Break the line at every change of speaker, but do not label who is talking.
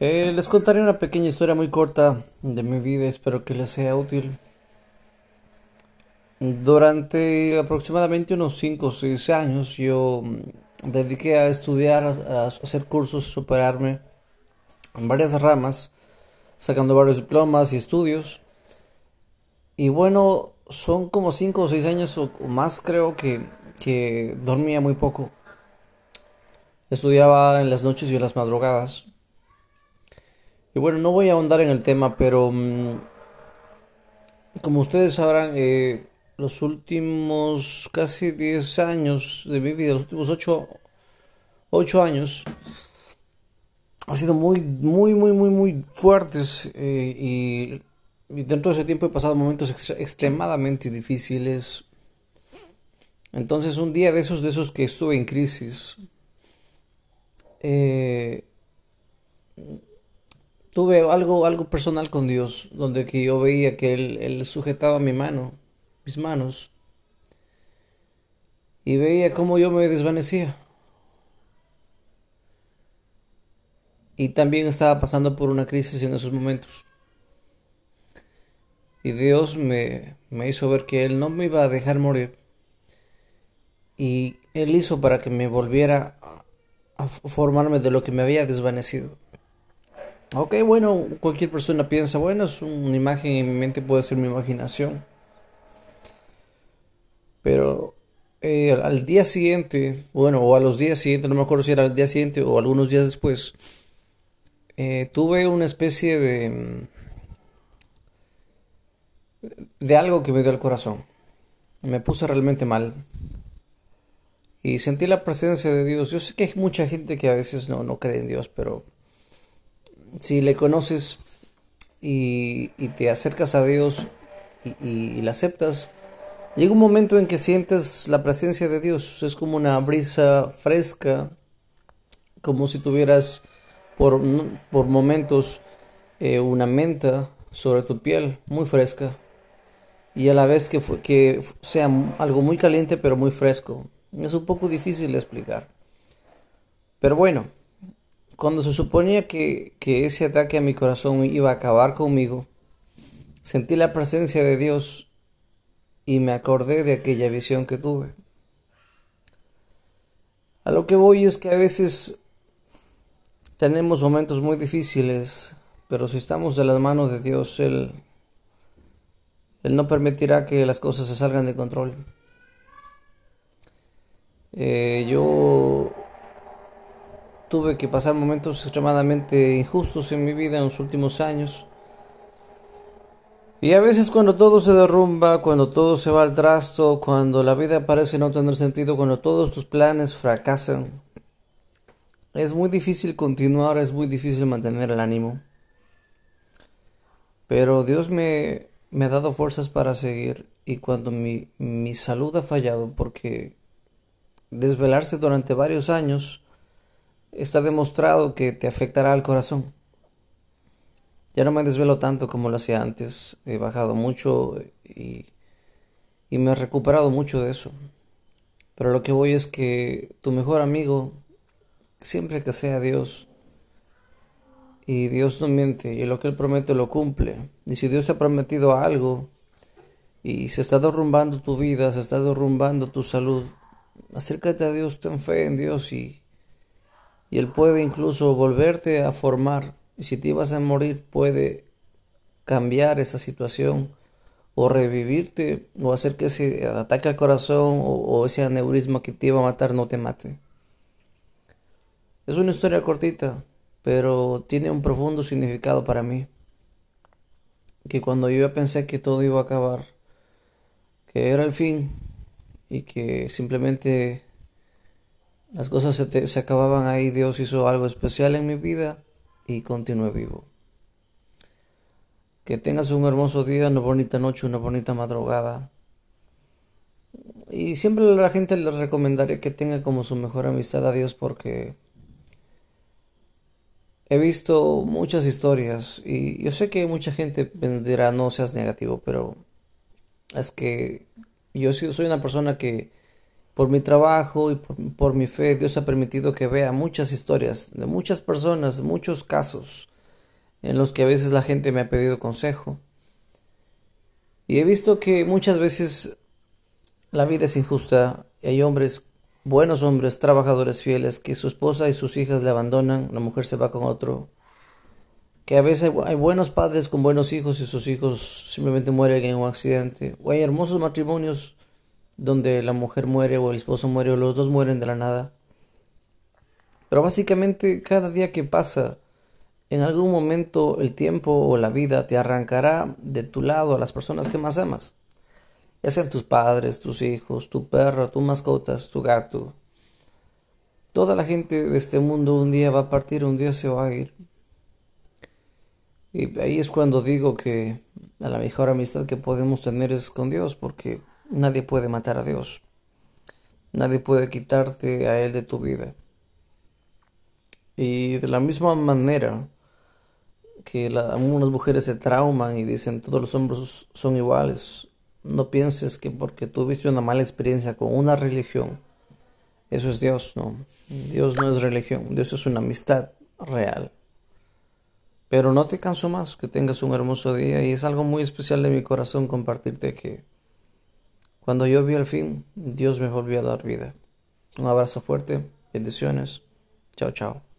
Eh, les contaré una pequeña historia muy corta de mi vida, espero que les sea útil. Durante aproximadamente unos 5 o 6 años yo mm, dediqué a estudiar, a, hacer cursos, superarme en varias ramas, sacando varios diplomas y estudios. Y bueno, son como 5 o 6 años o más creo que, que dormía muy poco. Estudiaba en las noches y en las madrugadas. Y bueno, no voy a ahondar en el tema, pero mm, como ustedes sabrán, eh, los últimos casi 10 años de mi vida, los últimos ocho ocho años, han sido muy, muy, muy, muy, muy fuertes eh, y, dentro de ese tiempo he pasado momentos extre- extremadamente difíciles. Entonces, un día de esos, de esos que estuve en crisis, eh, tuve algo, algo personal con Dios, donde que yo veía que Él, Él sujetaba mi mano, mis manos, y veía cómo yo me desvanecía. Y también estaba pasando por una crisis en esos momentos. Y Dios me, me hizo ver que Él no me iba a dejar morir. Y Él hizo para que me volviera a formarme de lo que me había desvanecido. Ok, bueno, cualquier persona piensa, bueno, es una imagen en mi mente, puede ser mi imaginación. Pero eh, al día siguiente, bueno, o a los días siguientes, no me acuerdo si era al día siguiente o algunos días después, eh, tuve una especie de, mm, de algo que me dio el corazón. Me puse realmente mal y sentí la presencia de Dios. Yo sé que hay mucha gente que a veces no, no cree en Dios, pero si le conoces y, te acercas a Dios y, y, aceptas, llega un momento en que sientes la presencia de Dios. Es como una brisa fresca, como si tuvieras por, por momentos eh, una menta sobre tu piel, muy fresca, y a la vez que, fu- que sea algo muy caliente pero muy fresco. Es un poco difícil de explicar. Pero bueno, cuando se suponía que, que ese ataque a mi corazón iba a acabar conmigo, sentí la presencia de Dios y me acordé de aquella visión que tuve. A lo que voy es que a veces tenemos momentos muy difíciles, pero si estamos de las manos de Dios, Él, Él no permitirá que las cosas se salgan de control. Eh, yo tuve que pasar momentos extremadamente injustos en mi vida en los últimos años. Y a veces cuando todo se derrumba, cuando todo se va al trasto, cuando la vida parece no tener sentido, cuando todos tus planes fracasan, es muy difícil continuar, es muy difícil mantener el ánimo. Pero Dios me, me ha dado fuerzas para seguir y cuando mi, mi salud ha fallado, porque desvelarse durante varios años está demostrado que te afectará al corazón. Ya no me desvelo tanto como lo hacía antes, he bajado mucho y, y me he recuperado mucho de eso. Pero lo que voy es que tu mejor amigo, siempre que sea Dios, y Dios no miente, y lo que Él promete lo cumple. Y si Dios te ha prometido algo y se está derrumbando tu vida, se está derrumbando tu salud, acércate a Dios, ten fe en Dios y, y Él puede incluso volverte a formar. Y si te ibas a morir, puede cambiar esa situación o revivirte o hacer que ese ataque al corazón o, o ese aneurisma que te iba a matar no te mate. Es una historia cortita, pero tiene un profundo significado para mí. Que cuando yo pensé que todo iba a acabar, que era el fin y que simplemente las cosas se, te- se acababan ahí, Dios hizo algo especial en mi vida y continué vivo. Que tengas un hermoso día, una bonita noche, una bonita madrugada. Y siempre a la gente le recomendaré que tenga como su mejor amistad a Dios porque he visto muchas historias y yo sé que mucha gente dirá no seas negativo, pero es que yo soy una persona que por mi trabajo y por, mi fe, Dios ha permitido que vea muchas historias de muchas personas, muchos casos en los que a veces la gente me ha pedido consejo. Y he visto que muchas veces la vida es injusta y hay hombres, buenos hombres, trabajadores fieles, que su esposa y sus hijas le abandonan, la mujer se va con otro. Que a veces hay buenos padres con buenos hijos y sus hijos simplemente mueren en un accidente. O hay hermosos matrimonios donde la mujer muere o el esposo muere o los dos mueren de la nada. Pero básicamente cada día que pasa, en algún momento el tiempo o la vida te arrancará de tu lado a las personas que más amas. Ya sean tus padres, tus hijos, tu perro, tus mascotas, tu gato. Toda la gente de este mundo un día va a partir, un día se va a ir. Y ahí es cuando digo que la mejor amistad que podemos tener es con Dios, porque Nadie puede matar a Dios. Nadie puede quitarte a Él de tu vida. Y de la misma manera que algunas mujeres se trauman y dicen todos los hombres son iguales, no pienses que porque tuviste una mala experiencia con una religión, eso es Dios, no. Dios no es religión, Dios es una amistad real. Pero no te canso más, que tengas un hermoso día y es algo muy especial de mi corazón compartirte que cuando yo vi el fin, Dios me volvió a dar vida. Un abrazo fuerte, bendiciones. Chao, chao.